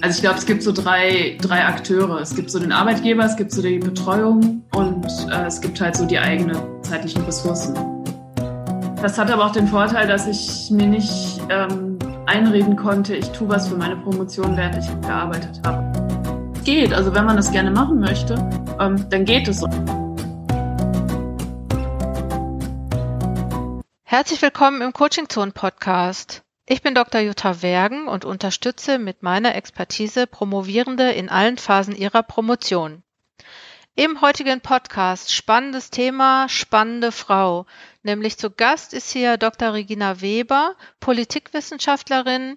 Also ich glaube, es gibt so drei, drei Akteure. Es gibt so den Arbeitgeber, es gibt so die Betreuung und äh, es gibt halt so die eigenen zeitlichen Ressourcen. Das hat aber auch den Vorteil, dass ich mir nicht ähm, einreden konnte, ich tue was für meine Promotion, während ich gearbeitet habe. Geht, also wenn man das gerne machen möchte, ähm, dann geht es. Herzlich willkommen im Coaching Zone Podcast. Ich bin Dr. Jutta Wergen und unterstütze mit meiner Expertise Promovierende in allen Phasen ihrer Promotion. Im heutigen Podcast spannendes Thema, spannende Frau. Nämlich zu Gast ist hier Dr. Regina Weber, Politikwissenschaftlerin,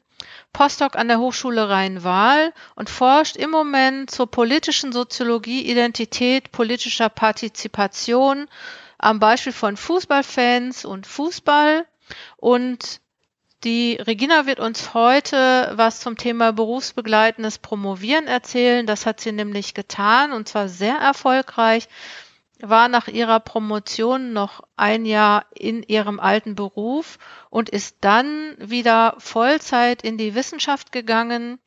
Postdoc an der Hochschule Rhein-Waal und forscht im Moment zur politischen Soziologie, Identität, politischer Partizipation am Beispiel von Fußballfans und Fußball und die Regina wird uns heute was zum Thema berufsbegleitendes Promovieren erzählen. Das hat sie nämlich getan und zwar sehr erfolgreich. War nach ihrer Promotion noch ein Jahr in ihrem alten Beruf und ist dann wieder Vollzeit in die Wissenschaft gegangen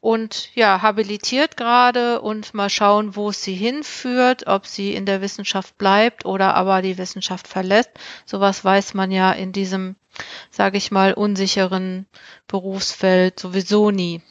und ja, habilitiert gerade und mal schauen, wo es sie hinführt, ob sie in der Wissenschaft bleibt oder aber die Wissenschaft verlässt. Sowas weiß man ja in diesem sage ich mal, unsicheren Berufsfeld sowieso nie.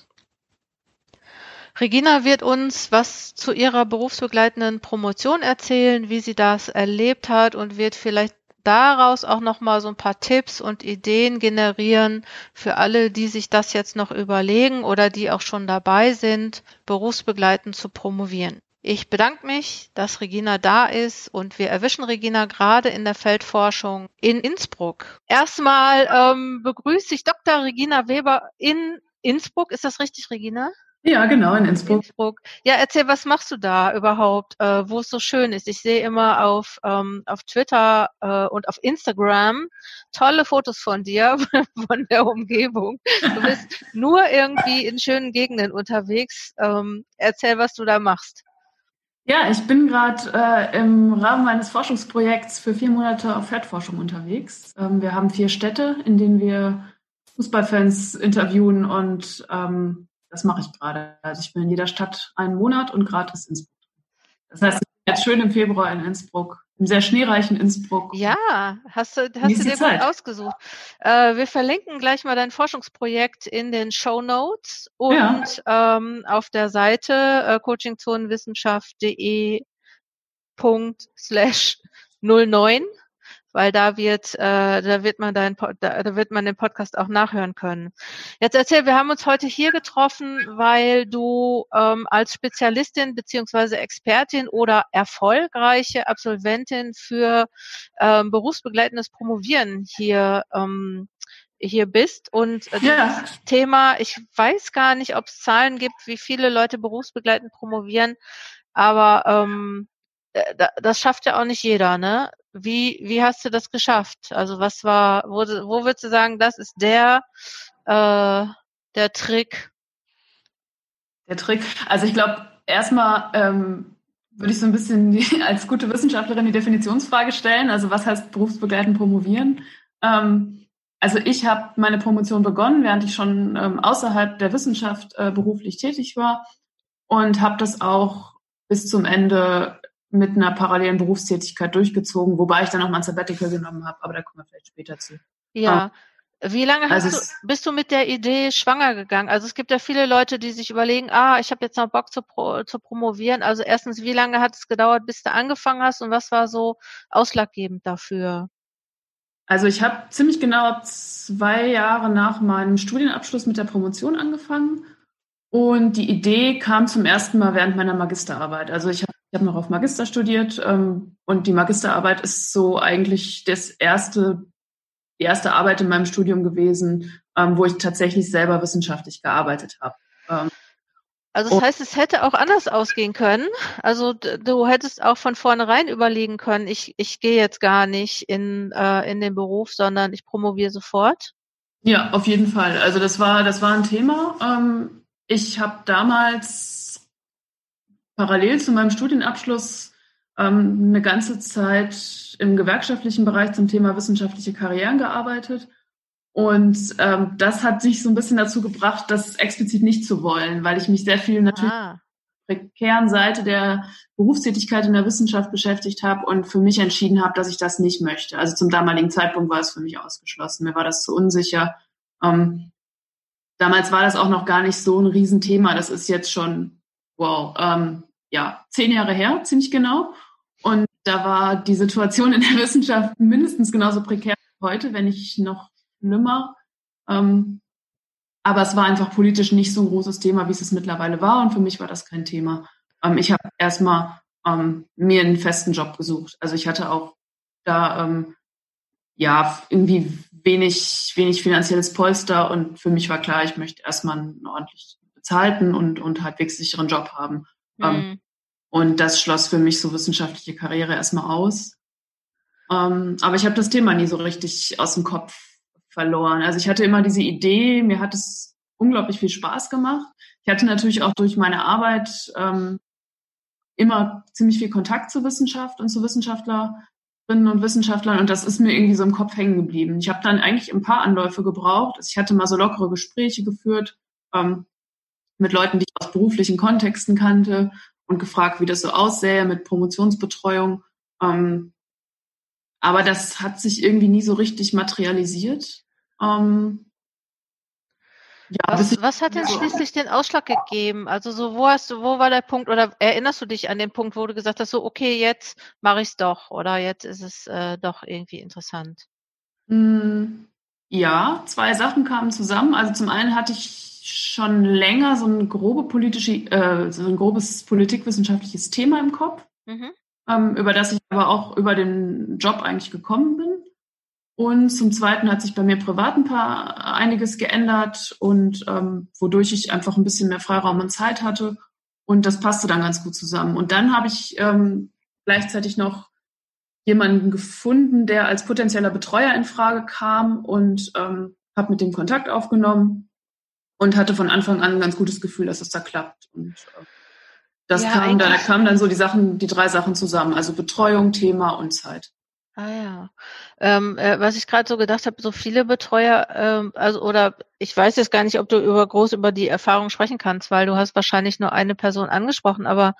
Regina wird uns was zu ihrer berufsbegleitenden Promotion erzählen, wie sie das erlebt hat und wird vielleicht daraus auch noch mal so ein paar Tipps und Ideen generieren für alle, die sich das jetzt noch überlegen oder die auch schon dabei sind, berufsbegleitend zu promovieren. Ich bedanke mich, dass Regina da ist und wir erwischen Regina gerade in der Feldforschung in Innsbruck. Erstmal ähm, begrüße ich Dr. Regina Weber in Innsbruck. Ist das richtig, Regina? Ja, genau, in Innsbruck. Innsbruck. Ja, erzähl, was machst du da überhaupt, äh, wo es so schön ist? Ich sehe immer auf, ähm, auf Twitter äh, und auf Instagram tolle Fotos von dir, von der Umgebung. Du bist nur irgendwie in schönen Gegenden unterwegs. Ähm, erzähl, was du da machst. Ja, ich bin gerade äh, im Rahmen meines Forschungsprojekts für vier Monate auf Fettforschung unterwegs. Ähm, wir haben vier Städte, in denen wir Fußballfans interviewen und ähm, das mache ich gerade. Also ich bin in jeder Stadt einen Monat und gratis Innsbruck. Das heißt, ich bin jetzt schön im Februar in Innsbruck im sehr schneereichen Innsbruck. Ja, hast du, hast du dir Zeit. gut ausgesucht. Äh, wir verlinken gleich mal dein Forschungsprojekt in den Show Notes und ja. ähm, auf der Seite äh, coachingzonenwissenschaft.de slash 09 weil da wird, äh, da wird man dein, da, da wird man den Podcast auch nachhören können. Jetzt erzähl, wir haben uns heute hier getroffen, weil du ähm, als Spezialistin beziehungsweise Expertin oder erfolgreiche Absolventin für ähm, berufsbegleitendes Promovieren hier ähm, hier bist und äh, ja. das Thema, ich weiß gar nicht, ob es Zahlen gibt, wie viele Leute berufsbegleitend promovieren, aber ähm, äh, das schafft ja auch nicht jeder, ne? Wie, wie hast du das geschafft? Also was war, wo, wo würdest du sagen, das ist der, äh, der Trick? Der Trick. Also ich glaube, erstmal ähm, würde ich so ein bisschen als gute Wissenschaftlerin die Definitionsfrage stellen. Also was heißt berufsbegleitend promovieren? Ähm, also ich habe meine Promotion begonnen, während ich schon ähm, außerhalb der Wissenschaft äh, beruflich tätig war und habe das auch bis zum Ende mit einer parallelen Berufstätigkeit durchgezogen, wobei ich dann auch mal ein Sabbatical genommen habe, aber da kommen wir vielleicht später zu. Ja. Wie lange also du, bist du mit der Idee schwanger gegangen? Also es gibt ja viele Leute, die sich überlegen, ah, ich habe jetzt noch Bock zu, pro, zu promovieren. Also erstens, wie lange hat es gedauert, bis du angefangen hast und was war so ausschlaggebend dafür? Also ich habe ziemlich genau zwei Jahre nach meinem Studienabschluss mit der Promotion angefangen und die Idee kam zum ersten Mal während meiner Magisterarbeit. Also ich habe ich habe noch auf Magister studiert ähm, und die Magisterarbeit ist so eigentlich das erste, die erste Arbeit in meinem Studium gewesen, ähm, wo ich tatsächlich selber wissenschaftlich gearbeitet habe. Ähm, also das heißt, es hätte auch anders ausgehen können. Also du hättest auch von vornherein überlegen können, ich, ich gehe jetzt gar nicht in, äh, in den Beruf, sondern ich promoviere sofort. Ja, auf jeden Fall. Also das war, das war ein Thema. Ähm, ich habe damals parallel zu meinem Studienabschluss ähm, eine ganze Zeit im gewerkschaftlichen Bereich zum Thema wissenschaftliche Karrieren gearbeitet Und ähm, das hat sich so ein bisschen dazu gebracht, das explizit nicht zu wollen, weil ich mich sehr viel natürlich ah. prekären Seite der Berufstätigkeit in der Wissenschaft beschäftigt habe und für mich entschieden habe, dass ich das nicht möchte. Also zum damaligen Zeitpunkt war es für mich ausgeschlossen. Mir war das zu unsicher. Ähm, damals war das auch noch gar nicht so ein Riesenthema. Das ist jetzt schon, wow, ähm, ja, zehn Jahre her, ziemlich genau. Und da war die Situation in der Wissenschaft mindestens genauso prekär wie heute, wenn nicht noch schlimmer. Ähm, aber es war einfach politisch nicht so ein großes Thema, wie es es mittlerweile war. Und für mich war das kein Thema. Ähm, ich habe erstmal ähm, mir einen festen Job gesucht. Also ich hatte auch da ähm, ja irgendwie wenig, wenig finanzielles Polster und für mich war klar, ich möchte erstmal einen ordentlich bezahlten und, und halbwegs sicheren Job haben. Mhm. Und das schloss für mich so wissenschaftliche Karriere erstmal aus. Ähm, aber ich habe das Thema nie so richtig aus dem Kopf verloren. Also ich hatte immer diese Idee, mir hat es unglaublich viel Spaß gemacht. Ich hatte natürlich auch durch meine Arbeit ähm, immer ziemlich viel Kontakt zur Wissenschaft und zu Wissenschaftlerinnen und Wissenschaftlern und das ist mir irgendwie so im Kopf hängen geblieben. Ich habe dann eigentlich ein paar Anläufe gebraucht. Ich hatte mal so lockere Gespräche geführt ähm, mit Leuten, die ich aus beruflichen Kontexten kannte und gefragt, wie das so aussähe mit Promotionsbetreuung. Ähm, aber das hat sich irgendwie nie so richtig materialisiert. Ähm, ja, was, was hat denn schließlich den Ausschlag gegeben? Also so, wo hast du, wo war der Punkt oder erinnerst du dich an den Punkt, wo du gesagt hast, so okay, jetzt mache ich es doch oder jetzt ist es äh, doch irgendwie interessant? Hm, ja, zwei Sachen kamen zusammen. Also zum einen hatte ich schon länger so ein grobe politische, äh, so ein grobes politikwissenschaftliches Thema im Kopf, mhm. ähm, über das ich aber auch über den Job eigentlich gekommen bin. Und zum Zweiten hat sich bei mir privat ein paar einiges geändert und ähm, wodurch ich einfach ein bisschen mehr Freiraum und Zeit hatte. Und das passte dann ganz gut zusammen. Und dann habe ich ähm, gleichzeitig noch jemanden gefunden, der als potenzieller Betreuer in Frage kam und ähm, habe mit dem Kontakt aufgenommen und hatte von Anfang an ein ganz gutes Gefühl, dass es da klappt. Und äh, das ja, kam dann, da kamen dann so die Sachen, die drei Sachen zusammen, also Betreuung, Thema und Zeit. Ah ja. Ähm, äh, was ich gerade so gedacht habe, so viele Betreuer, ähm, also oder ich weiß jetzt gar nicht, ob du über groß über die Erfahrung sprechen kannst, weil du hast wahrscheinlich nur eine Person angesprochen, aber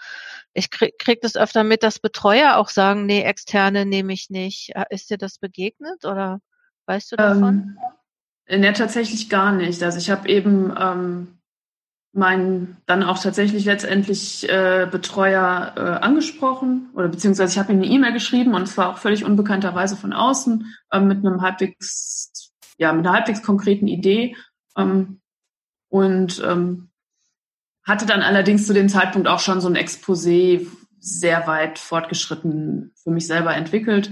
ich krieg, krieg das öfter mit, dass Betreuer auch sagen, nee, externe nehme ich nicht. Äh, ist dir das begegnet oder weißt du davon? Ähm, ne, tatsächlich gar nicht. Also ich habe eben ähm, meinen dann auch tatsächlich letztendlich äh, Betreuer äh, angesprochen oder beziehungsweise ich habe ihm eine E-Mail geschrieben und es war auch völlig unbekannterweise von außen äh, mit einem halbwegs ja mit einer halbwegs konkreten Idee ähm, und ähm, hatte dann allerdings zu dem Zeitpunkt auch schon so ein Exposé sehr weit fortgeschritten für mich selber entwickelt,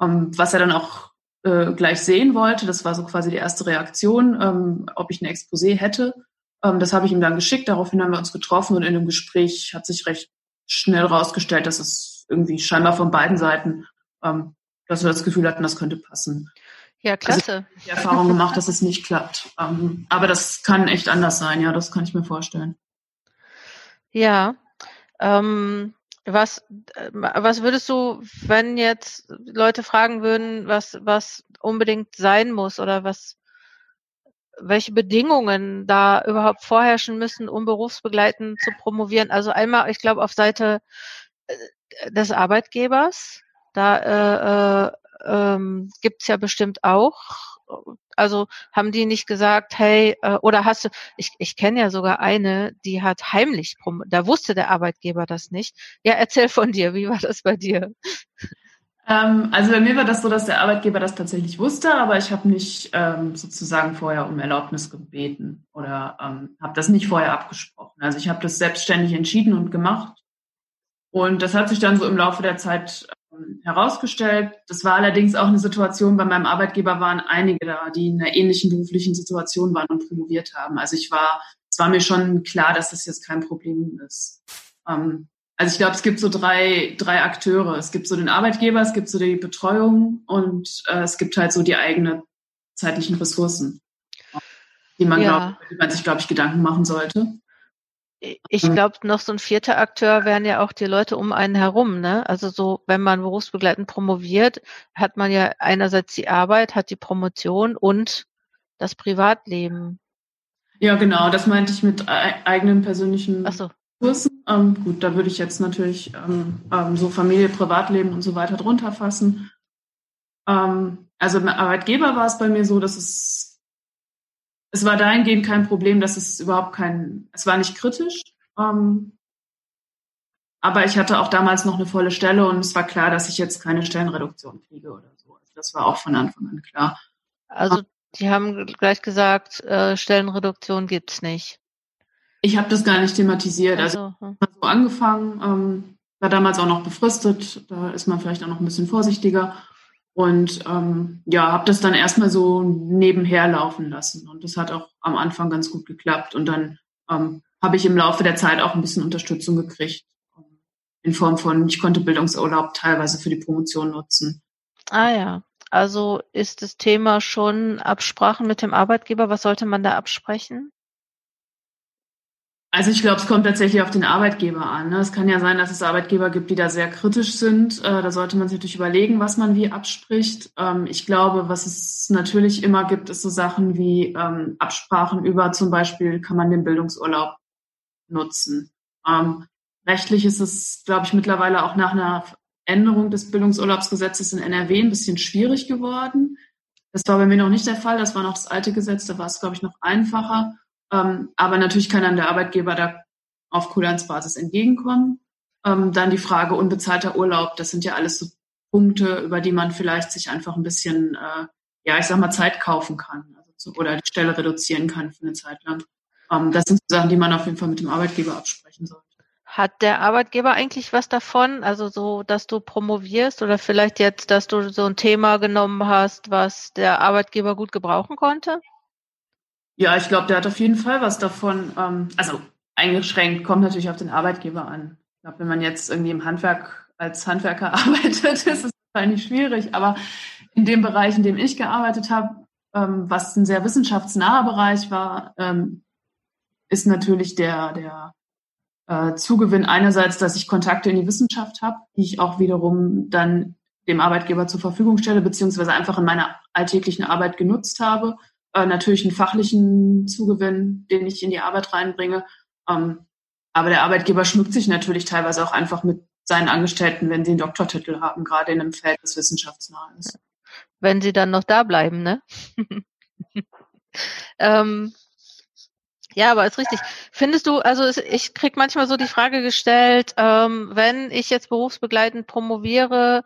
ähm, was er dann auch äh, gleich sehen wollte. Das war so quasi die erste Reaktion, ähm, ob ich ein Exposé hätte. Ähm, das habe ich ihm dann geschickt, daraufhin haben wir uns getroffen und in dem Gespräch hat sich recht schnell rausgestellt, dass es irgendwie scheinbar von beiden Seiten, ähm, dass wir das Gefühl hatten, das könnte passen. Ja, also klasse. Also die Erfahrung gemacht, dass es nicht klappt. Ähm, aber das kann echt anders sein, ja, das kann ich mir vorstellen. Ja. Ähm, was, äh, was würdest du, wenn jetzt Leute fragen würden, was, was unbedingt sein muss oder was, welche Bedingungen da überhaupt vorherrschen müssen, um berufsbegleitend zu promovieren. Also einmal, ich glaube, auf Seite äh, des Arbeitgebers, da äh, äh, ähm, gibt ja bestimmt auch. Also haben die nicht gesagt, hey, äh, oder hast du, ich, ich kenne ja sogar eine, die hat heimlich, da wusste der Arbeitgeber das nicht. Ja, erzähl von dir, wie war das bei dir? Ähm, also bei mir war das so, dass der Arbeitgeber das tatsächlich wusste, aber ich habe nicht ähm, sozusagen vorher um Erlaubnis gebeten oder ähm, habe das nicht vorher abgesprochen. Also ich habe das selbstständig entschieden und gemacht. Und das hat sich dann so im Laufe der Zeit herausgestellt. Das war allerdings auch eine Situation, bei meinem Arbeitgeber waren einige da, die in einer ähnlichen beruflichen Situation waren und promoviert haben. Also ich war, es war mir schon klar, dass das jetzt kein Problem ist. Ähm, also ich glaube, es gibt so drei, drei Akteure. Es gibt so den Arbeitgeber, es gibt so die Betreuung und äh, es gibt halt so die eigenen zeitlichen Ressourcen, die man, ja. glaub, die man sich, glaube ich, Gedanken machen sollte. Ich glaube, noch so ein vierter Akteur wären ja auch die Leute um einen herum. Ne? Also so, wenn man berufsbegleitend promoviert, hat man ja einerseits die Arbeit, hat die Promotion und das Privatleben. Ja, genau, das meinte ich mit eigenen persönlichen Ach so. Ressourcen. Ähm, gut, da würde ich jetzt natürlich ähm, ähm, so Familie, Privatleben und so weiter drunter fassen. Ähm, also im Arbeitgeber war es bei mir so, dass es, es war dahingehend kein Problem, dass es überhaupt kein, es war nicht kritisch. Ähm, aber ich hatte auch damals noch eine volle Stelle und es war klar, dass ich jetzt keine Stellenreduktion kriege oder so. Also das war auch von Anfang an klar. Also die haben gleich gesagt, äh, Stellenreduktion gibt's nicht. Ich habe das gar nicht thematisiert. Also, also hm. so angefangen, ähm, war damals auch noch befristet. Da ist man vielleicht auch noch ein bisschen vorsichtiger. Und ähm, ja, habe das dann erstmal so nebenher laufen lassen. Und das hat auch am Anfang ganz gut geklappt. Und dann ähm, habe ich im Laufe der Zeit auch ein bisschen Unterstützung gekriegt. Ähm, in Form von, ich konnte Bildungsurlaub teilweise für die Promotion nutzen. Ah ja. Also ist das Thema schon Absprachen mit dem Arbeitgeber. Was sollte man da absprechen? Also ich glaube, es kommt tatsächlich auf den Arbeitgeber an. Ne? Es kann ja sein, dass es Arbeitgeber gibt, die da sehr kritisch sind. Äh, da sollte man sich natürlich überlegen, was man wie abspricht. Ähm, ich glaube, was es natürlich immer gibt, ist so Sachen wie ähm, Absprachen über zum Beispiel, kann man den Bildungsurlaub nutzen. Ähm, rechtlich ist es, glaube ich, mittlerweile auch nach einer Änderung des Bildungsurlaubsgesetzes in NRW ein bisschen schwierig geworden. Das war bei mir noch nicht der Fall. Das war noch das alte Gesetz. Da war es, glaube ich, noch einfacher. Ähm, aber natürlich kann dann der Arbeitgeber da auf Kulanzbasis entgegenkommen. Ähm, dann die Frage unbezahlter Urlaub. Das sind ja alles so Punkte, über die man vielleicht sich einfach ein bisschen, äh, ja, ich sag mal, Zeit kaufen kann. Also oder die Stelle reduzieren kann für eine Zeit lang. Ähm, das sind Sachen, die man auf jeden Fall mit dem Arbeitgeber absprechen sollte. Hat der Arbeitgeber eigentlich was davon? Also so, dass du promovierst oder vielleicht jetzt, dass du so ein Thema genommen hast, was der Arbeitgeber gut gebrauchen konnte? Ja, ich glaube, der hat auf jeden Fall was davon. Ähm, also eingeschränkt kommt natürlich auf den Arbeitgeber an. Ich glaube, wenn man jetzt irgendwie im Handwerk als Handwerker arbeitet, ist es wahrscheinlich schwierig. Aber in dem Bereich, in dem ich gearbeitet habe, ähm, was ein sehr wissenschaftsnaher Bereich war, ähm, ist natürlich der, der äh, Zugewinn einerseits, dass ich Kontakte in die Wissenschaft habe, die ich auch wiederum dann dem Arbeitgeber zur Verfügung stelle, beziehungsweise einfach in meiner alltäglichen Arbeit genutzt habe. Äh, natürlich einen fachlichen Zugewinn, den ich in die Arbeit reinbringe. Ähm, aber der Arbeitgeber schmückt sich natürlich teilweise auch einfach mit seinen Angestellten, wenn sie einen Doktortitel haben, gerade in einem Feld, das wissenschaftsnah ist. Wenn sie dann noch da bleiben, ne? ähm, ja, aber ist richtig. Findest du, also ich krieg manchmal so die Frage gestellt, ähm, wenn ich jetzt berufsbegleitend promoviere,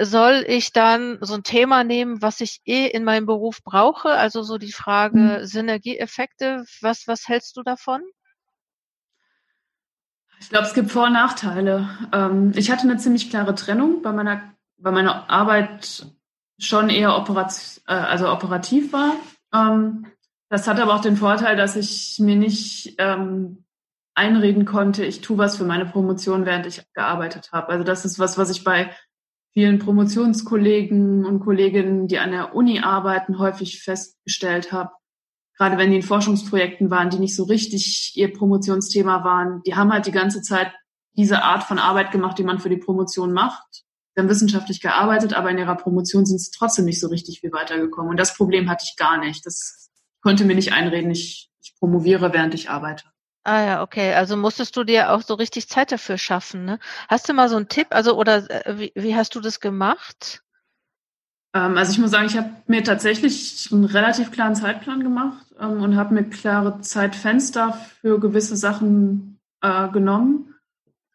soll ich dann so ein Thema nehmen, was ich eh in meinem Beruf brauche? Also so die Frage mhm. Synergieeffekte. Was, was hältst du davon? Ich glaube, es gibt Vor- und Nachteile. Ähm, ich hatte eine ziemlich klare Trennung, bei meiner, bei meiner Arbeit schon eher operat, äh, also operativ war. Ähm, das hat aber auch den Vorteil, dass ich mir nicht ähm, einreden konnte, ich tue was für meine Promotion, während ich gearbeitet habe. Also das ist was, was ich bei vielen Promotionskollegen und Kolleginnen, die an der Uni arbeiten, häufig festgestellt habe. Gerade wenn die in Forschungsprojekten waren, die nicht so richtig ihr Promotionsthema waren, die haben halt die ganze Zeit diese Art von Arbeit gemacht, die man für die Promotion macht. Haben wissenschaftlich gearbeitet, aber in ihrer Promotion sind sie trotzdem nicht so richtig viel weitergekommen. Und das Problem hatte ich gar nicht. Das konnte mir nicht einreden, ich, ich promoviere, während ich arbeite. Ah ja, okay. Also musstest du dir auch so richtig Zeit dafür schaffen. Ne? Hast du mal so einen Tipp? Also oder äh, wie, wie hast du das gemacht? Ähm, also ich muss sagen, ich habe mir tatsächlich einen relativ klaren Zeitplan gemacht ähm, und habe mir klare Zeitfenster für gewisse Sachen äh, genommen.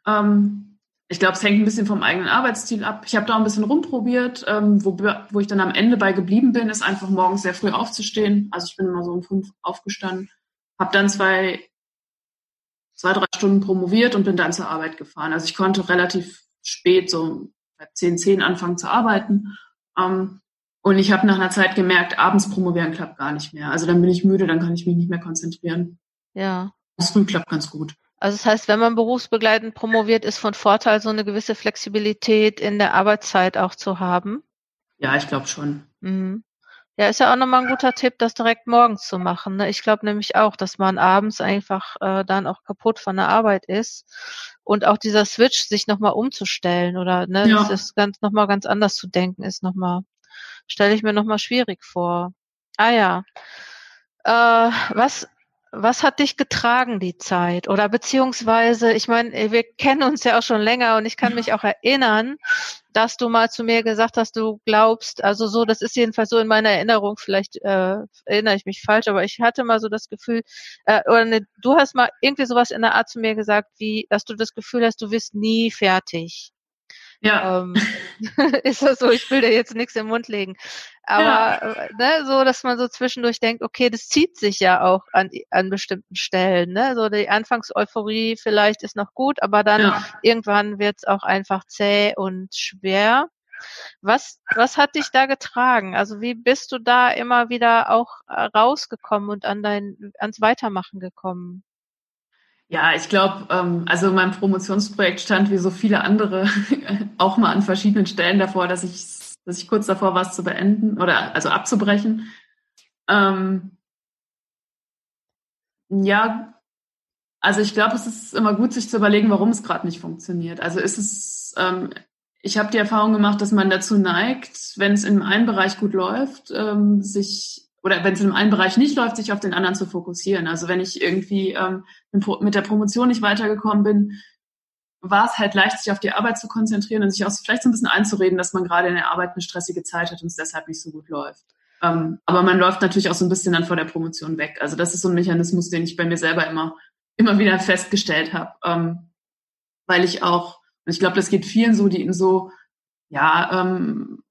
Ähm, ich glaube, es hängt ein bisschen vom eigenen Arbeitsstil ab. Ich habe da ein bisschen rumprobiert. Ähm, wo, wo ich dann am Ende bei geblieben bin, ist einfach morgens sehr früh aufzustehen. Also ich bin immer so um fünf aufgestanden, habe dann zwei, zwei, drei Stunden promoviert und bin dann zur Arbeit gefahren. Also ich konnte relativ spät, so bei zehn, zehn anfangen zu arbeiten. Ähm, und ich habe nach einer Zeit gemerkt, abends promovieren klappt gar nicht mehr. Also dann bin ich müde, dann kann ich mich nicht mehr konzentrieren. Ja. Das früh klappt ganz gut. Also das heißt, wenn man berufsbegleitend promoviert, ist von Vorteil, so eine gewisse Flexibilität in der Arbeitszeit auch zu haben. Ja, ich glaube schon. Mhm. Ja, ist ja auch nochmal ein guter Tipp, das direkt morgens zu machen. Ne? Ich glaube nämlich auch, dass man abends einfach äh, dann auch kaputt von der Arbeit ist und auch dieser Switch, sich nochmal umzustellen oder ne, ja. das ist ganz nochmal ganz anders zu denken, ist nochmal, stelle ich mir nochmal schwierig vor. Ah ja. Äh, was was hat dich getragen die Zeit? Oder beziehungsweise, ich meine, wir kennen uns ja auch schon länger und ich kann mich auch erinnern, dass du mal zu mir gesagt hast, du glaubst, also so, das ist jedenfalls so in meiner Erinnerung, vielleicht äh, erinnere ich mich falsch, aber ich hatte mal so das Gefühl, äh, oder ne, du hast mal irgendwie sowas in der Art zu mir gesagt, wie, dass du das Gefühl hast, du wirst nie fertig. Ja. Ähm, ist das so, ich will dir jetzt nichts im Mund legen. Aber ja. Äh, ne, so, dass man so zwischendurch denkt, okay, das zieht sich ja auch an, an bestimmten Stellen. Ne? So die Anfangseuphorie vielleicht ist noch gut, aber dann ja. irgendwann wird es auch einfach zäh und schwer. Was, was hat dich da getragen? Also wie bist du da immer wieder auch äh, rausgekommen und an dein, ans Weitermachen gekommen? Ja, ich glaube, ähm, also mein Promotionsprojekt stand wie so viele andere auch mal an verschiedenen Stellen davor, dass ich, dass ich kurz davor war, es zu beenden oder also abzubrechen. Ähm, ja, also ich glaube, es ist immer gut, sich zu überlegen, warum es gerade nicht funktioniert. Also ist es, ähm, ich habe die Erfahrung gemacht, dass man dazu neigt, wenn es in einem Bereich gut läuft, ähm, sich oder wenn es in einem Bereich nicht läuft, sich auf den anderen zu fokussieren. Also wenn ich irgendwie ähm, mit der Promotion nicht weitergekommen bin, war es halt leicht, sich auf die Arbeit zu konzentrieren und sich auch vielleicht so ein bisschen einzureden, dass man gerade in der Arbeit eine stressige Zeit hat und es deshalb nicht so gut läuft. Ähm, aber man läuft natürlich auch so ein bisschen dann vor der Promotion weg. Also das ist so ein Mechanismus, den ich bei mir selber immer, immer wieder festgestellt habe. Ähm, weil ich auch, und ich glaube, das geht vielen so, die in so, ja, ähm,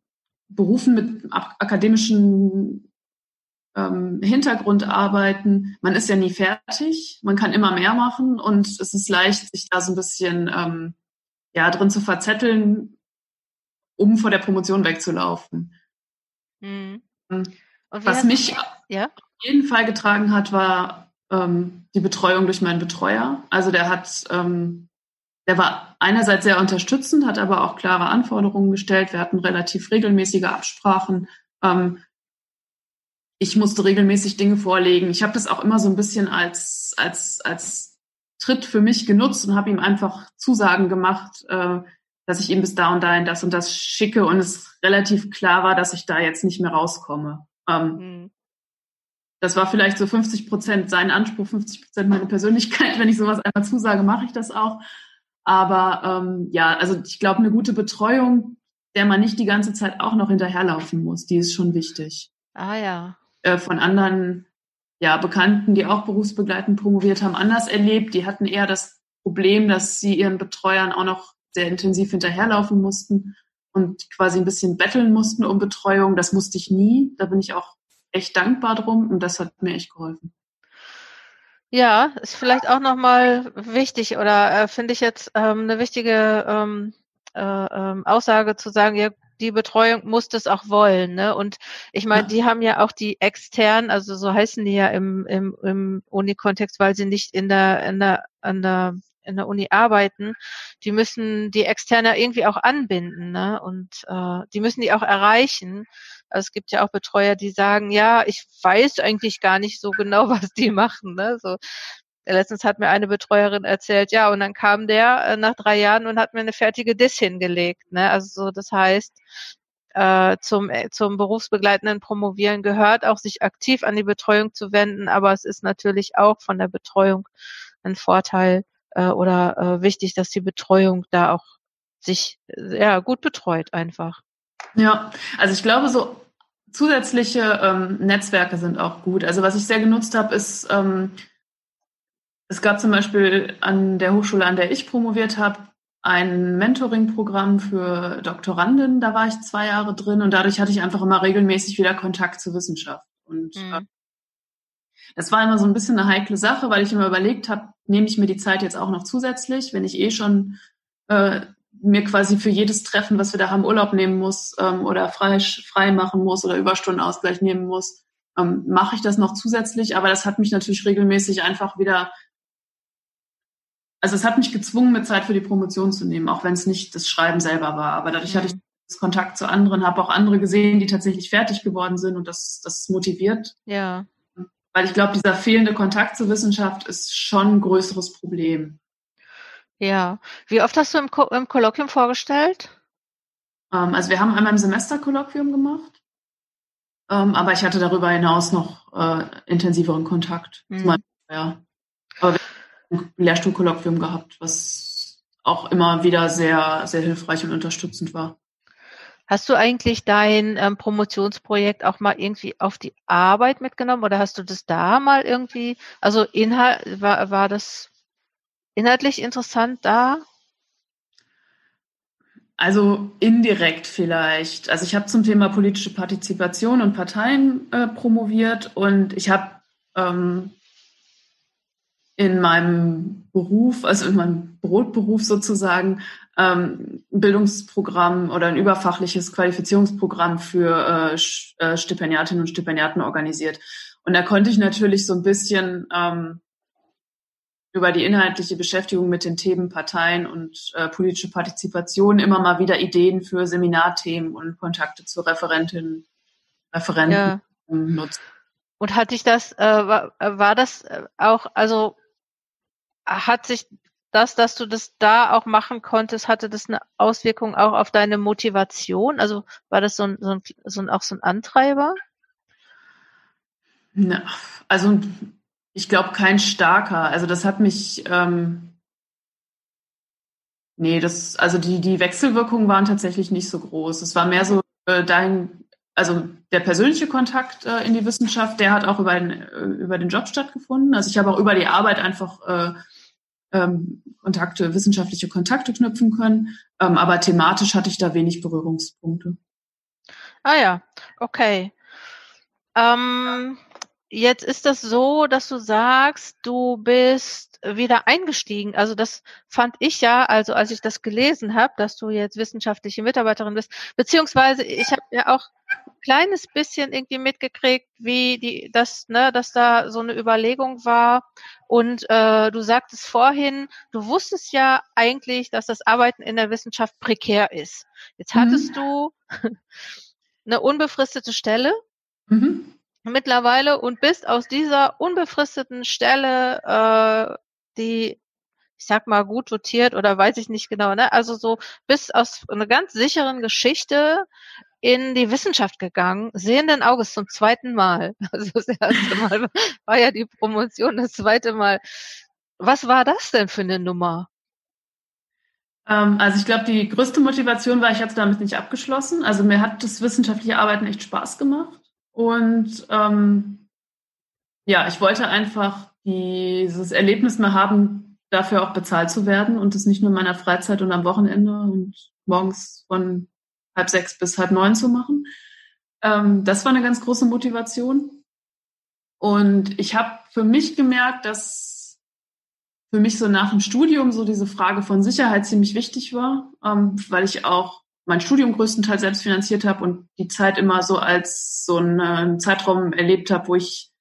Berufen mit akademischen ähm, Hintergrund arbeiten. Man ist ja nie fertig, man kann immer mehr machen und es ist leicht, sich da so ein bisschen ähm, ja, drin zu verzetteln, um vor der Promotion wegzulaufen. Mhm. Ähm, was mich ja? auf jeden Fall getragen hat, war ähm, die Betreuung durch meinen Betreuer. Also der hat, ähm, der war einerseits sehr unterstützend, hat aber auch klare Anforderungen gestellt. Wir hatten relativ regelmäßige Absprachen. Ähm, ich musste regelmäßig Dinge vorlegen. Ich habe das auch immer so ein bisschen als, als, als Tritt für mich genutzt und habe ihm einfach Zusagen gemacht, äh, dass ich ihm bis da und dahin das und das schicke und es relativ klar war, dass ich da jetzt nicht mehr rauskomme. Ähm, mhm. Das war vielleicht so 50 Prozent sein Anspruch, 50 Prozent meine Persönlichkeit. Wenn ich sowas einmal zusage, mache ich das auch. Aber ähm, ja, also ich glaube, eine gute Betreuung, der man nicht die ganze Zeit auch noch hinterherlaufen muss, die ist schon wichtig. Ah ja, äh, von anderen ja, Bekannten, die auch berufsbegleitend promoviert haben, anders erlebt. Die hatten eher das Problem, dass sie ihren Betreuern auch noch sehr intensiv hinterherlaufen mussten und quasi ein bisschen betteln mussten um Betreuung. Das musste ich nie. Da bin ich auch echt dankbar drum und das hat mir echt geholfen. Ja, ist vielleicht auch nochmal wichtig oder äh, finde ich jetzt ähm, eine wichtige ähm, äh, ähm, Aussage zu sagen, ja, die Betreuung muss das auch wollen. Ne? Und ich meine, ja. die haben ja auch die extern, also so heißen die ja im, im, im Uni-Kontext, weil sie nicht in der, in der, an der in der Uni arbeiten, die müssen die Externe irgendwie auch anbinden, ne? Und äh, die müssen die auch erreichen. Also es gibt ja auch Betreuer, die sagen, ja, ich weiß eigentlich gar nicht so genau, was die machen. Ne? So, Letztens hat mir eine Betreuerin erzählt, ja, und dann kam der äh, nach drei Jahren und hat mir eine fertige Dis hingelegt. Ne? Also so, das heißt, äh, zum, äh, zum berufsbegleitenden Promovieren gehört auch, sich aktiv an die Betreuung zu wenden, aber es ist natürlich auch von der Betreuung ein Vorteil äh, oder äh, wichtig, dass die Betreuung da auch sich äh, ja gut betreut einfach. Ja, also ich glaube so zusätzliche ähm, Netzwerke sind auch gut. Also was ich sehr genutzt habe, ist ähm, es gab zum Beispiel an der Hochschule, an der ich promoviert habe, ein Mentoring-Programm für Doktoranden. Da war ich zwei Jahre drin und dadurch hatte ich einfach immer regelmäßig wieder Kontakt zur Wissenschaft. Und mhm. äh, das war immer so ein bisschen eine heikle Sache, weil ich immer überlegt habe, nehme ich mir die Zeit jetzt auch noch zusätzlich, wenn ich eh schon äh, mir quasi für jedes Treffen, was wir da haben, Urlaub nehmen muss ähm, oder frei, frei machen muss oder Überstundenausgleich nehmen muss, ähm, mache ich das noch zusätzlich. Aber das hat mich natürlich regelmäßig einfach wieder also es hat mich gezwungen, mir Zeit für die Promotion zu nehmen, auch wenn es nicht das Schreiben selber war. Aber dadurch mhm. hatte ich Kontakt zu anderen, habe auch andere gesehen, die tatsächlich fertig geworden sind und das, das motiviert. Ja. Weil ich glaube, dieser fehlende Kontakt zur Wissenschaft ist schon ein größeres Problem. Ja. Wie oft hast du im, Ko im Kolloquium vorgestellt? Ähm, also wir haben einmal im Semester Kolloquium gemacht. Ähm, aber ich hatte darüber hinaus noch äh, intensiveren Kontakt mhm. meinem ja. Aber wir Lehrstuhlkolloquium gehabt, was auch immer wieder sehr, sehr hilfreich und unterstützend war. Hast du eigentlich dein ähm, Promotionsprojekt auch mal irgendwie auf die Arbeit mitgenommen oder hast du das da mal irgendwie, also Inhalt, war, war das inhaltlich interessant da? Also indirekt vielleicht. Also ich habe zum Thema politische Partizipation und Parteien äh, promoviert und ich habe ähm, in meinem Beruf, also in meinem Brotberuf sozusagen, ähm, ein Bildungsprogramm oder ein überfachliches Qualifizierungsprogramm für äh, äh, Stipendiatinnen und Stipendiaten organisiert. Und da konnte ich natürlich so ein bisschen ähm, über die inhaltliche Beschäftigung mit den Themen Parteien und äh, politische Partizipation immer mal wieder Ideen für Seminarthemen und Kontakte zu Referentinnen, Referenten ja. nutzen. Und hatte ich das, äh, war, war das auch, also hat sich das, dass du das da auch machen konntest, hatte das eine Auswirkung auch auf deine Motivation? Also war das so ein, so ein, so ein auch so ein Antreiber? Na, also ich glaube kein starker. Also das hat mich ähm, nee, das also die die Wechselwirkungen waren tatsächlich nicht so groß. Es war mehr so äh, dahin also der persönliche Kontakt äh, in die Wissenschaft, der hat auch über den, äh, über den Job stattgefunden. Also ich habe auch über die Arbeit einfach äh, ähm, Kontakte, wissenschaftliche Kontakte knüpfen können. Ähm, aber thematisch hatte ich da wenig Berührungspunkte. Ah ja, okay. Ähm, jetzt ist das so, dass du sagst, du bist wieder eingestiegen. Also das fand ich ja, also als ich das gelesen habe, dass du jetzt wissenschaftliche Mitarbeiterin bist, beziehungsweise ich habe ja auch kleines bisschen irgendwie mitgekriegt, wie die, das, ne, dass da so eine Überlegung war. Und äh, du sagtest vorhin, du wusstest ja eigentlich, dass das Arbeiten in der Wissenschaft prekär ist. Jetzt mhm. hattest du eine unbefristete Stelle. Mhm. Mittlerweile und bist aus dieser unbefristeten Stelle, äh, die ich sag mal, gut dotiert oder weiß ich nicht genau, ne? Also so bis aus einer ganz sicheren Geschichte in die Wissenschaft gegangen, sehenden Auges zum zweiten Mal. Also das erste Mal war ja die Promotion, das zweite Mal. Was war das denn für eine Nummer? Ähm, also ich glaube, die größte Motivation war, ich hatte damit nicht abgeschlossen. Also mir hat das wissenschaftliche Arbeiten echt Spaß gemacht. Und ähm, ja, ich wollte einfach dieses Erlebnis mal haben, dafür auch bezahlt zu werden und das nicht nur in meiner Freizeit und am Wochenende und morgens von halb sechs bis halb neun zu machen. Ähm, das war eine ganz große Motivation. Und ich habe für mich gemerkt, dass für mich so nach dem Studium so diese Frage von Sicherheit ziemlich wichtig war, ähm, weil ich auch mein Studium größtenteils selbst finanziert habe und die Zeit immer so als so einen Zeitraum erlebt habe, wo ich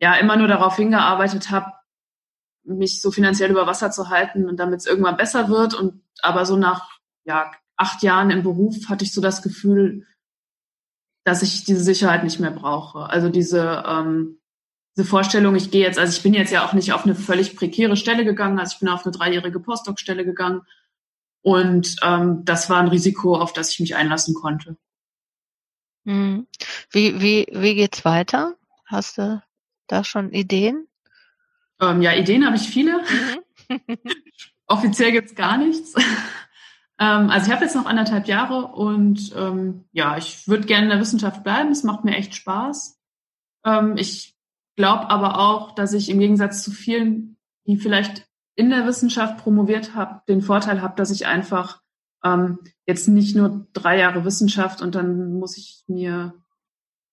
ja immer nur darauf hingearbeitet habe, mich so finanziell über Wasser zu halten und damit es irgendwann besser wird und aber so nach ja acht Jahren im Beruf hatte ich so das Gefühl, dass ich diese Sicherheit nicht mehr brauche. Also diese, ähm, diese Vorstellung, ich gehe jetzt, also ich bin jetzt ja auch nicht auf eine völlig prekäre Stelle gegangen, also ich bin auf eine dreijährige Postdoc-Stelle gegangen. Und ähm, das war ein Risiko, auf das ich mich einlassen konnte. Hm. Wie, wie, wie geht's weiter? Hast du da schon Ideen? Ähm, ja, Ideen habe ich viele. Mhm. Offiziell gibt's gar nichts. Ähm, also ich habe jetzt noch anderthalb Jahre und ähm, ja, ich würde gerne in der Wissenschaft bleiben. Es macht mir echt Spaß. Ähm, ich glaube aber auch, dass ich im Gegensatz zu vielen, die vielleicht in der Wissenschaft promoviert haben, den Vorteil habe, dass ich einfach ähm, jetzt nicht nur drei Jahre Wissenschaft und dann muss ich mir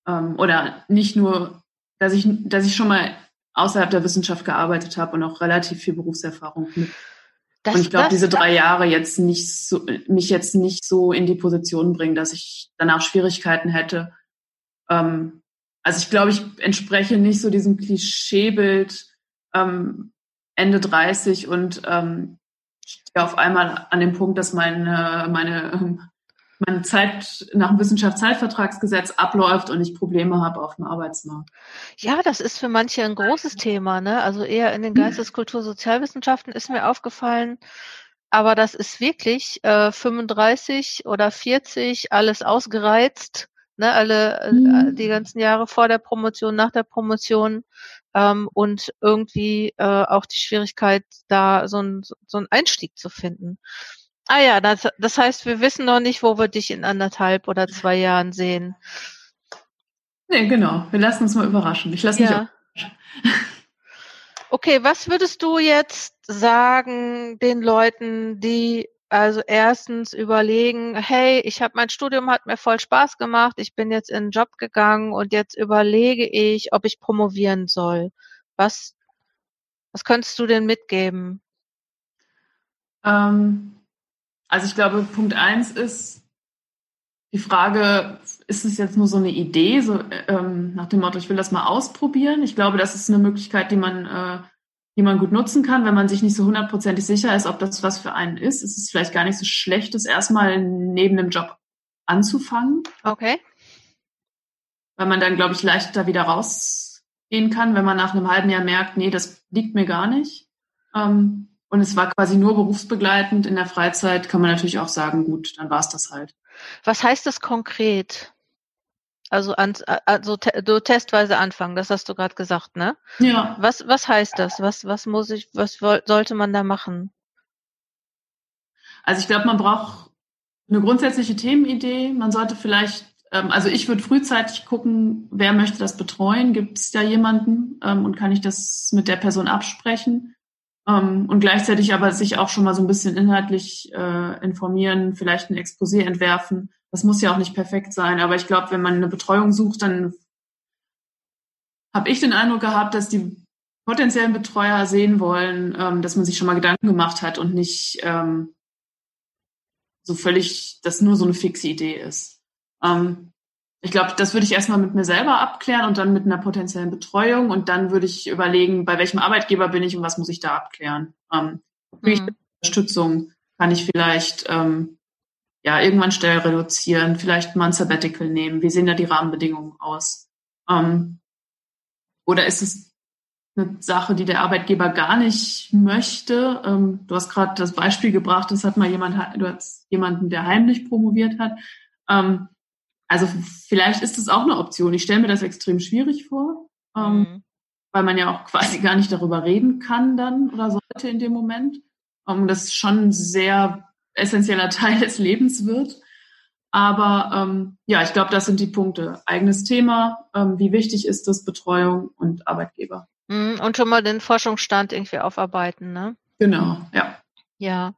ähm, oder nicht nur, dass ich, dass ich schon mal außerhalb der Wissenschaft gearbeitet habe und auch relativ viel Berufserfahrung mit das, und ich glaube, diese drei Jahre jetzt nicht so, mich jetzt nicht so in die Position bringen, dass ich danach Schwierigkeiten hätte. Ähm, also ich glaube, ich entspreche nicht so diesem Klischeebild ähm, Ende 30 und ähm, stehe auf einmal an dem Punkt, dass meine, meine ähm, meine Zeit nach dem Wissenschaftszeitvertragsgesetz abläuft und ich Probleme habe auf dem Arbeitsmarkt. Ja, das ist für manche ein großes Thema, ne? Also eher in den hm. Geisteskultur Sozialwissenschaften ist mir aufgefallen, aber das ist wirklich äh, 35 oder 40, alles ausgereizt, ne, alle äh, mhm. die ganzen Jahre vor der Promotion, nach der Promotion ähm, und irgendwie äh, auch die Schwierigkeit, da so ein so einen Einstieg zu finden. Ah ja, das, das heißt, wir wissen noch nicht, wo wir dich in anderthalb oder zwei Jahren sehen. Nee, genau. Wir lassen uns mal überraschen. Ich lasse mich überraschen. Okay, was würdest du jetzt sagen den Leuten, die also erstens überlegen, hey, ich habe mein Studium hat mir voll Spaß gemacht, ich bin jetzt in den Job gegangen und jetzt überlege ich, ob ich promovieren soll. Was was könntest du denn mitgeben? Ähm, also ich glaube, Punkt eins ist die Frage, ist es jetzt nur so eine Idee, so ähm, nach dem Motto, ich will das mal ausprobieren? Ich glaube, das ist eine Möglichkeit, die man äh, die man gut nutzen kann, wenn man sich nicht so hundertprozentig sicher ist, ob das was für einen ist. Es ist vielleicht gar nicht so schlecht, das erstmal neben dem Job anzufangen. Okay. Weil man dann, glaube ich, leichter wieder rausgehen kann, wenn man nach einem halben Jahr merkt, nee, das liegt mir gar nicht. Ähm, und es war quasi nur berufsbegleitend. In der Freizeit kann man natürlich auch sagen, gut, dann war es das halt. Was heißt das konkret? Also, an, also te, du testweise anfangen, das hast du gerade gesagt, ne? Ja. Was, was heißt das? Was, was muss ich, was sollte man da machen? Also ich glaube, man braucht eine grundsätzliche Themenidee. Man sollte vielleicht, ähm, also ich würde frühzeitig gucken, wer möchte das betreuen? Gibt es da jemanden ähm, und kann ich das mit der Person absprechen? Ähm, und gleichzeitig aber sich auch schon mal so ein bisschen inhaltlich äh, informieren, vielleicht ein Exposé entwerfen das muss ja auch nicht perfekt sein, aber ich glaube, wenn man eine Betreuung sucht, dann habe ich den Eindruck gehabt, dass die potenziellen Betreuer sehen wollen, ähm, dass man sich schon mal Gedanken gemacht hat und nicht ähm, so völlig, dass nur so eine fixe Idee ist. Ähm, ich glaube, das würde ich erstmal mit mir selber abklären und dann mit einer potenziellen Betreuung und dann würde ich überlegen, bei welchem Arbeitgeber bin ich und was muss ich da abklären. Ähm, mhm. Unterstützung kann ich vielleicht ähm, ja, irgendwann Stellen reduzieren, vielleicht mal ein Sabbatical nehmen. Wie sehen da die Rahmenbedingungen aus? Ähm, oder ist es eine Sache, die der Arbeitgeber gar nicht möchte? Ähm, du hast gerade das Beispiel gebracht, das hat mal jemand, du hast jemanden, der heimlich promoviert hat. Ähm, also vielleicht ist das auch eine Option. Ich stelle mir das extrem schwierig vor, ähm, mhm. weil man ja auch quasi gar nicht darüber reden kann dann oder sollte in dem Moment. Ähm, das ist schon sehr essentieller Teil des Lebens wird. Aber ähm, ja, ich glaube, das sind die Punkte. Eigenes Thema, ähm, wie wichtig ist das Betreuung und Arbeitgeber. Mhm, und schon mal den Forschungsstand irgendwie aufarbeiten, ne? Genau, ja. Ja.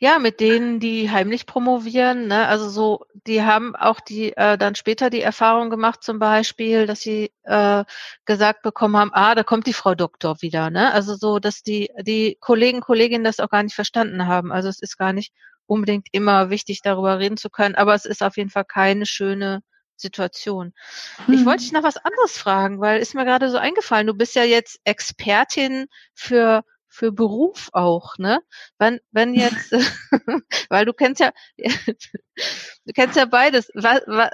Ja, mit denen, die heimlich promovieren, ne? also so, die haben auch die äh, dann später die Erfahrung gemacht, zum Beispiel, dass sie äh, gesagt bekommen haben, ah, da kommt die Frau Doktor wieder, ne? Also so, dass die die Kollegen, Kolleginnen das auch gar nicht verstanden haben. Also es ist gar nicht unbedingt immer wichtig, darüber reden zu können, aber es ist auf jeden Fall keine schöne Situation. Mhm. Ich wollte dich noch was anderes fragen, weil ist mir gerade so eingefallen. Du bist ja jetzt Expertin für für Beruf auch, ne? Wenn, wenn jetzt, weil du kennst ja, du kennst ja beides. Was, was,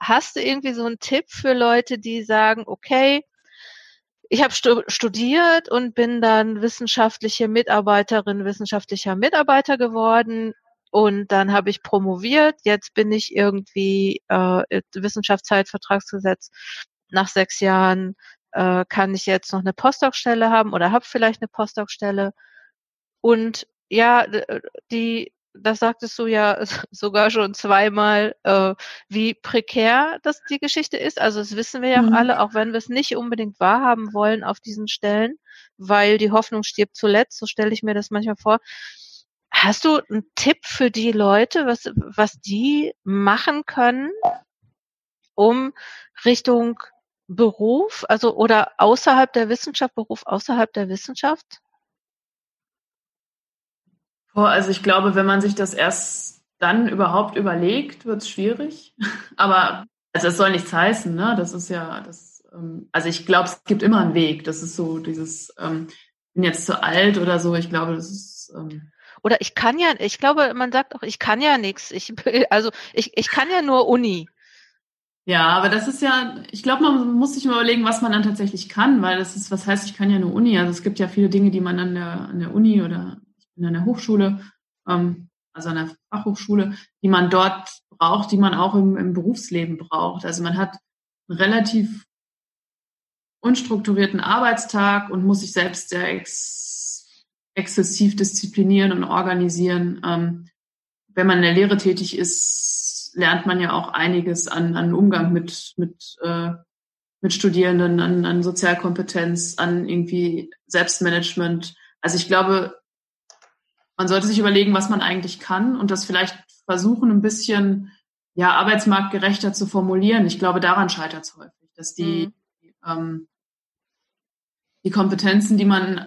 hast du irgendwie so einen Tipp für Leute, die sagen, okay, ich habe studiert und bin dann wissenschaftliche Mitarbeiterin, wissenschaftlicher Mitarbeiter geworden und dann habe ich promoviert. Jetzt bin ich irgendwie äh, Wissenschaftszeitvertragsgesetz nach sechs Jahren äh, kann ich jetzt noch eine Postdoc-Stelle haben oder habe vielleicht eine Postdoc-Stelle. Und ja, die, das sagtest du ja sogar schon zweimal, äh, wie prekär das die Geschichte ist. Also das wissen wir ja mhm. alle, auch wenn wir es nicht unbedingt wahrhaben wollen auf diesen Stellen, weil die Hoffnung stirbt zuletzt, so stelle ich mir das manchmal vor. Hast du einen Tipp für die Leute, was, was die machen können, um Richtung Beruf, also oder außerhalb der Wissenschaft, Beruf außerhalb der Wissenschaft? Oh, also ich glaube, wenn man sich das erst dann überhaupt überlegt, wird es schwierig. Aber also es soll nichts heißen, ne? Das ist ja, das, ähm, also ich glaube, es gibt immer einen Weg. Das ist so dieses, ähm, bin jetzt zu alt oder so. Ich glaube, das ist ähm, oder ich kann ja, ich glaube, man sagt auch, ich kann ja nichts. Ich, also ich, ich kann ja nur Uni. Ja, aber das ist ja, ich glaube, man muss sich mal überlegen, was man dann tatsächlich kann, weil das ist, was heißt, ich kann ja nur Uni. Also es gibt ja viele Dinge, die man an der, an der Uni oder ich bin an der Hochschule, ähm, also an der Fachhochschule, die man dort braucht, die man auch im, im Berufsleben braucht. Also man hat einen relativ unstrukturierten Arbeitstag und muss sich selbst sehr ex exzessiv disziplinieren und organisieren. Ähm, wenn man in der Lehre tätig ist, lernt man ja auch einiges an, an Umgang mit, mit, äh, mit Studierenden, an, an Sozialkompetenz, an irgendwie Selbstmanagement. Also ich glaube, man sollte sich überlegen, was man eigentlich kann und das vielleicht versuchen, ein bisschen ja, arbeitsmarktgerechter zu formulieren. Ich glaube, daran scheitert es häufig, dass die, mhm. ähm, die Kompetenzen, die man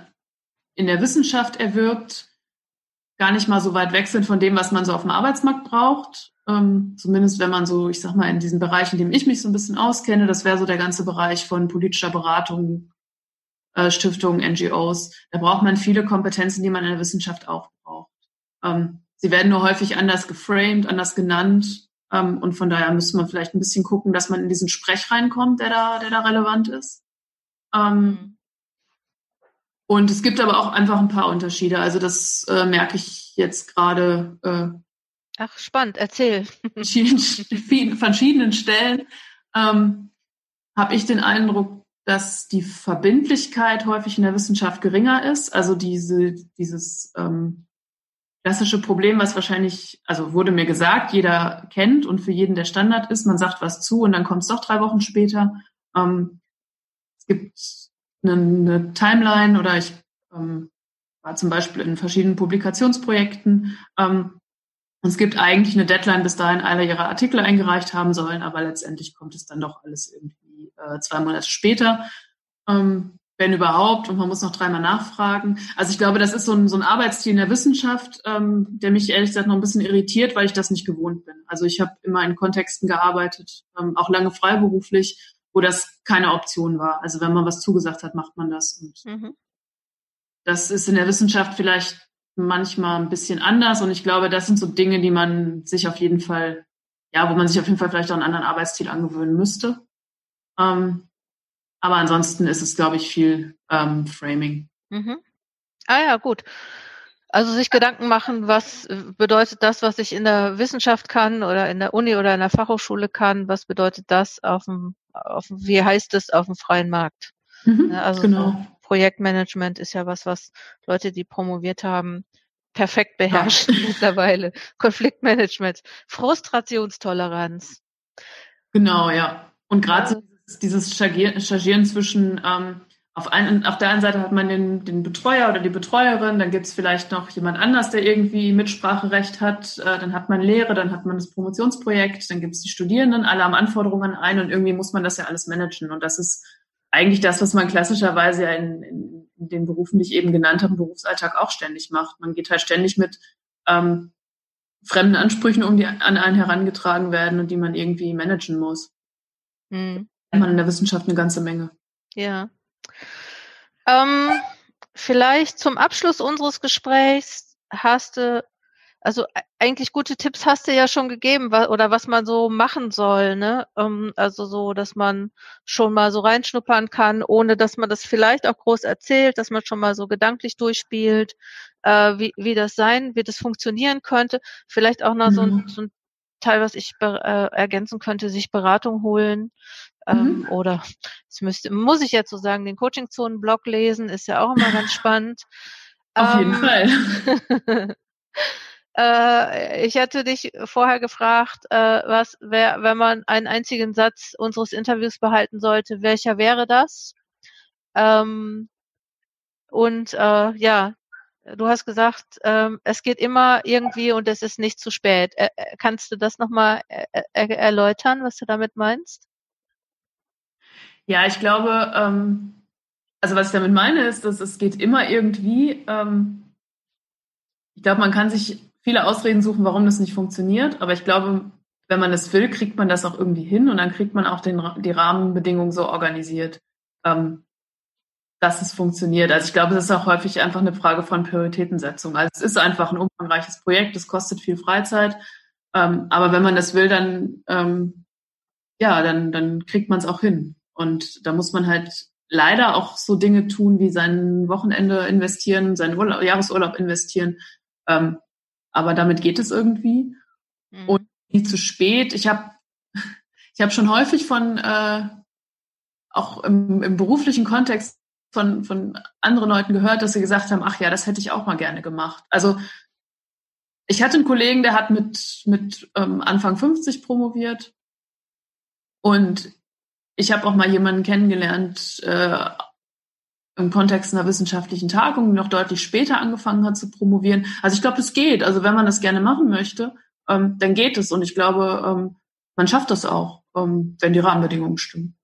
in der Wissenschaft erwirbt, gar nicht mal so weit weg sind von dem, was man so auf dem Arbeitsmarkt braucht. Ähm, zumindest wenn man so, ich sag mal, in diesen Bereichen, in dem ich mich so ein bisschen auskenne, das wäre so der ganze Bereich von politischer Beratung, äh, Stiftungen, NGOs. Da braucht man viele Kompetenzen, die man in der Wissenschaft auch braucht. Ähm, sie werden nur häufig anders geframed, anders genannt. Ähm, und von daher müsste man vielleicht ein bisschen gucken, dass man in diesen Sprech reinkommt, der da, der da relevant ist. Ähm, mhm. Und es gibt aber auch einfach ein paar Unterschiede. Also das äh, merke ich jetzt gerade. Äh, Ach, spannend, erzähl. Verschiedenen, verschiedenen Stellen ähm, habe ich den Eindruck, dass die Verbindlichkeit häufig in der Wissenschaft geringer ist. Also diese, dieses ähm, klassische Problem, was wahrscheinlich, also wurde mir gesagt, jeder kennt und für jeden der Standard ist, man sagt was zu und dann kommt es doch drei Wochen später. Ähm, es gibt eine, eine Timeline oder ich ähm, war zum Beispiel in verschiedenen Publikationsprojekten. Ähm, es gibt eigentlich eine Deadline, bis dahin alle ihre Artikel eingereicht haben sollen, aber letztendlich kommt es dann doch alles irgendwie äh, zwei Monate später, ähm, wenn überhaupt, und man muss noch dreimal nachfragen. Also ich glaube, das ist so ein, so ein Arbeitsstil in der Wissenschaft, ähm, der mich ehrlich gesagt noch ein bisschen irritiert, weil ich das nicht gewohnt bin. Also ich habe immer in Kontexten gearbeitet, ähm, auch lange freiberuflich, wo das keine Option war. Also wenn man was zugesagt hat, macht man das. Und mhm. das ist in der Wissenschaft vielleicht manchmal ein bisschen anders. Und ich glaube, das sind so Dinge, die man sich auf jeden Fall, ja, wo man sich auf jeden Fall vielleicht auch einen anderen Arbeitsstil angewöhnen müsste. Ähm, aber ansonsten ist es, glaube ich, viel ähm, Framing. Mhm. Ah ja, gut. Also sich Gedanken machen, was bedeutet das, was ich in der Wissenschaft kann oder in der Uni oder in der Fachhochschule kann, was bedeutet das auf dem, auf, wie heißt es auf dem freien Markt? Mhm, also genau. so Projektmanagement ist ja was, was Leute, die promoviert haben, perfekt beherrschen ja. mittlerweile. Konfliktmanagement, Frustrationstoleranz. Genau, ja. Und gerade ja. dieses Chargieren zwischen ähm, auf, ein, auf der einen Seite hat man den, den Betreuer oder die Betreuerin, dann gibt es vielleicht noch jemand anders, der irgendwie Mitspracherecht hat, äh, dann hat man Lehre, dann hat man das Promotionsprojekt, dann gibt es die Studierenden, alle haben Anforderungen ein und irgendwie muss man das ja alles managen. Und das ist eigentlich das, was man klassischerweise ja in, in, in den Berufen, die ich eben genannt habe, im Berufsalltag auch ständig macht. Man geht halt ständig mit ähm, fremden Ansprüchen um, die an einen herangetragen werden und die man irgendwie managen muss. Mhm. Man in der Wissenschaft eine ganze Menge. Ja. Ähm, vielleicht zum Abschluss unseres Gesprächs hast du, also eigentlich gute Tipps hast du ja schon gegeben, oder was man so machen soll, ne? Ähm, also so, dass man schon mal so reinschnuppern kann, ohne dass man das vielleicht auch groß erzählt, dass man schon mal so gedanklich durchspielt, äh, wie, wie das sein, wie das funktionieren könnte. Vielleicht auch noch mhm. so, ein, so ein Teil, was ich äh, ergänzen könnte, sich Beratung holen, ähm, mhm. Oder es müsste, muss ich jetzt so sagen, den Coaching-Zonen-Blog lesen, ist ja auch immer ganz spannend. Auf jeden ähm, Fall. äh, ich hatte dich vorher gefragt, äh, was wär, wenn man einen einzigen Satz unseres Interviews behalten sollte, welcher wäre das? Ähm, und äh, ja, du hast gesagt, ähm, es geht immer irgendwie und es ist nicht zu spät. Kannst du das nochmal erläutern, was du damit meinst? Ja, ich glaube, ähm, also was ich damit meine, ist, dass es geht immer irgendwie. Ähm, ich glaube, man kann sich viele Ausreden suchen, warum das nicht funktioniert, aber ich glaube, wenn man es will, kriegt man das auch irgendwie hin und dann kriegt man auch den, die Rahmenbedingungen so organisiert, dass es funktioniert. Also ich glaube, es ist auch häufig einfach eine Frage von Prioritätensetzung. Also es ist einfach ein umfangreiches Projekt, es kostet viel Freizeit, ähm, aber wenn man das will, dann ähm, ja, dann, dann kriegt man es auch hin. Und da muss man halt leider auch so Dinge tun, wie sein Wochenende investieren, seinen Urlaub, Jahresurlaub investieren. Ähm, aber damit geht es irgendwie. Mhm. Und nie zu spät. Ich habe ich hab schon häufig von, äh, auch im, im beruflichen Kontext von, von anderen Leuten gehört, dass sie gesagt haben, ach ja, das hätte ich auch mal gerne gemacht. Also ich hatte einen Kollegen, der hat mit, mit ähm, Anfang 50 promoviert und ich habe auch mal jemanden kennengelernt äh, im Kontext einer wissenschaftlichen Tagung, die noch deutlich später angefangen hat zu promovieren. Also ich glaube, es geht. Also wenn man das gerne machen möchte, ähm, dann geht es. Und ich glaube, ähm, man schafft das auch, ähm, wenn die Rahmenbedingungen stimmen.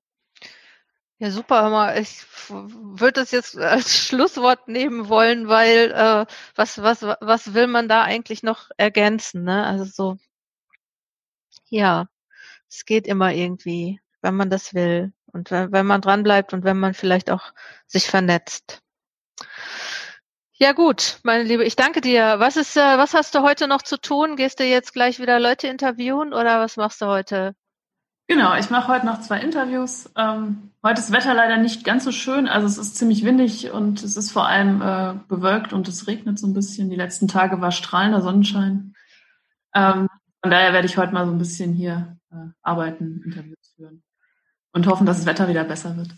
Ja, super. Ich würde das jetzt als Schlusswort nehmen wollen, weil äh, was, was, was will man da eigentlich noch ergänzen? Ne? Also so, ja, es geht immer irgendwie, wenn man das will. Und wenn, wenn man dranbleibt und wenn man vielleicht auch sich vernetzt. Ja gut, meine Liebe, ich danke dir. Was ist, äh, was hast du heute noch zu tun? Gehst du jetzt gleich wieder Leute interviewen oder was machst du heute? Genau, ich mache heute noch zwei Interviews. Ähm, heute ist Wetter leider nicht ganz so schön, also es ist ziemlich windig und es ist vor allem äh, bewölkt und es regnet so ein bisschen. Die letzten Tage war strahlender Sonnenschein. Ähm, von daher werde ich heute mal so ein bisschen hier äh, arbeiten, Interviews führen und hoffen, dass das Wetter wieder besser wird.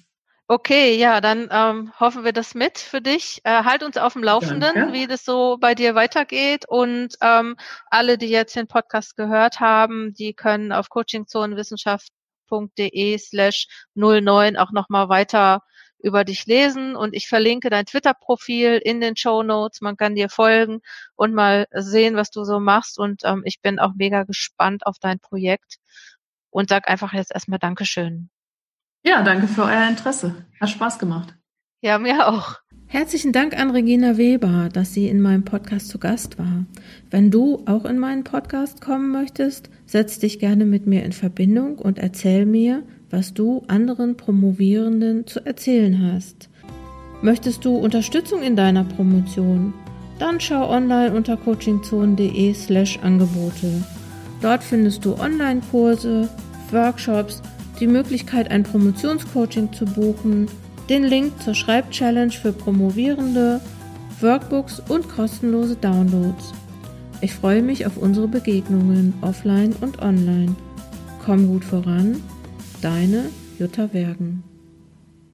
Okay, ja, dann ähm, hoffen wir das mit für dich. Äh, halt uns auf dem Laufenden, Danke. wie das so bei dir weitergeht. Und ähm, alle, die jetzt den Podcast gehört haben, die können auf coachingzonenwissenschaft.de slash 09 auch nochmal weiter über dich lesen. Und ich verlinke dein Twitter-Profil in den Show Notes. Man kann dir folgen und mal sehen, was du so machst. Und ähm, ich bin auch mega gespannt auf dein Projekt und sag einfach jetzt erstmal Dankeschön. Ja, danke für euer Interesse. Hat Spaß gemacht. Ja, mir auch. Herzlichen Dank an Regina Weber, dass sie in meinem Podcast zu Gast war. Wenn du auch in meinen Podcast kommen möchtest, setz dich gerne mit mir in Verbindung und erzähl mir, was du anderen Promovierenden zu erzählen hast. Möchtest du Unterstützung in deiner Promotion? Dann schau online unter coachingzone.de slash Angebote. Dort findest du Online-Kurse, Workshops, die Möglichkeit, ein Promotionscoaching zu buchen, den Link zur Schreibchallenge für Promovierende, Workbooks und kostenlose Downloads. Ich freue mich auf unsere Begegnungen offline und online. Komm gut voran, deine Jutta Wergen.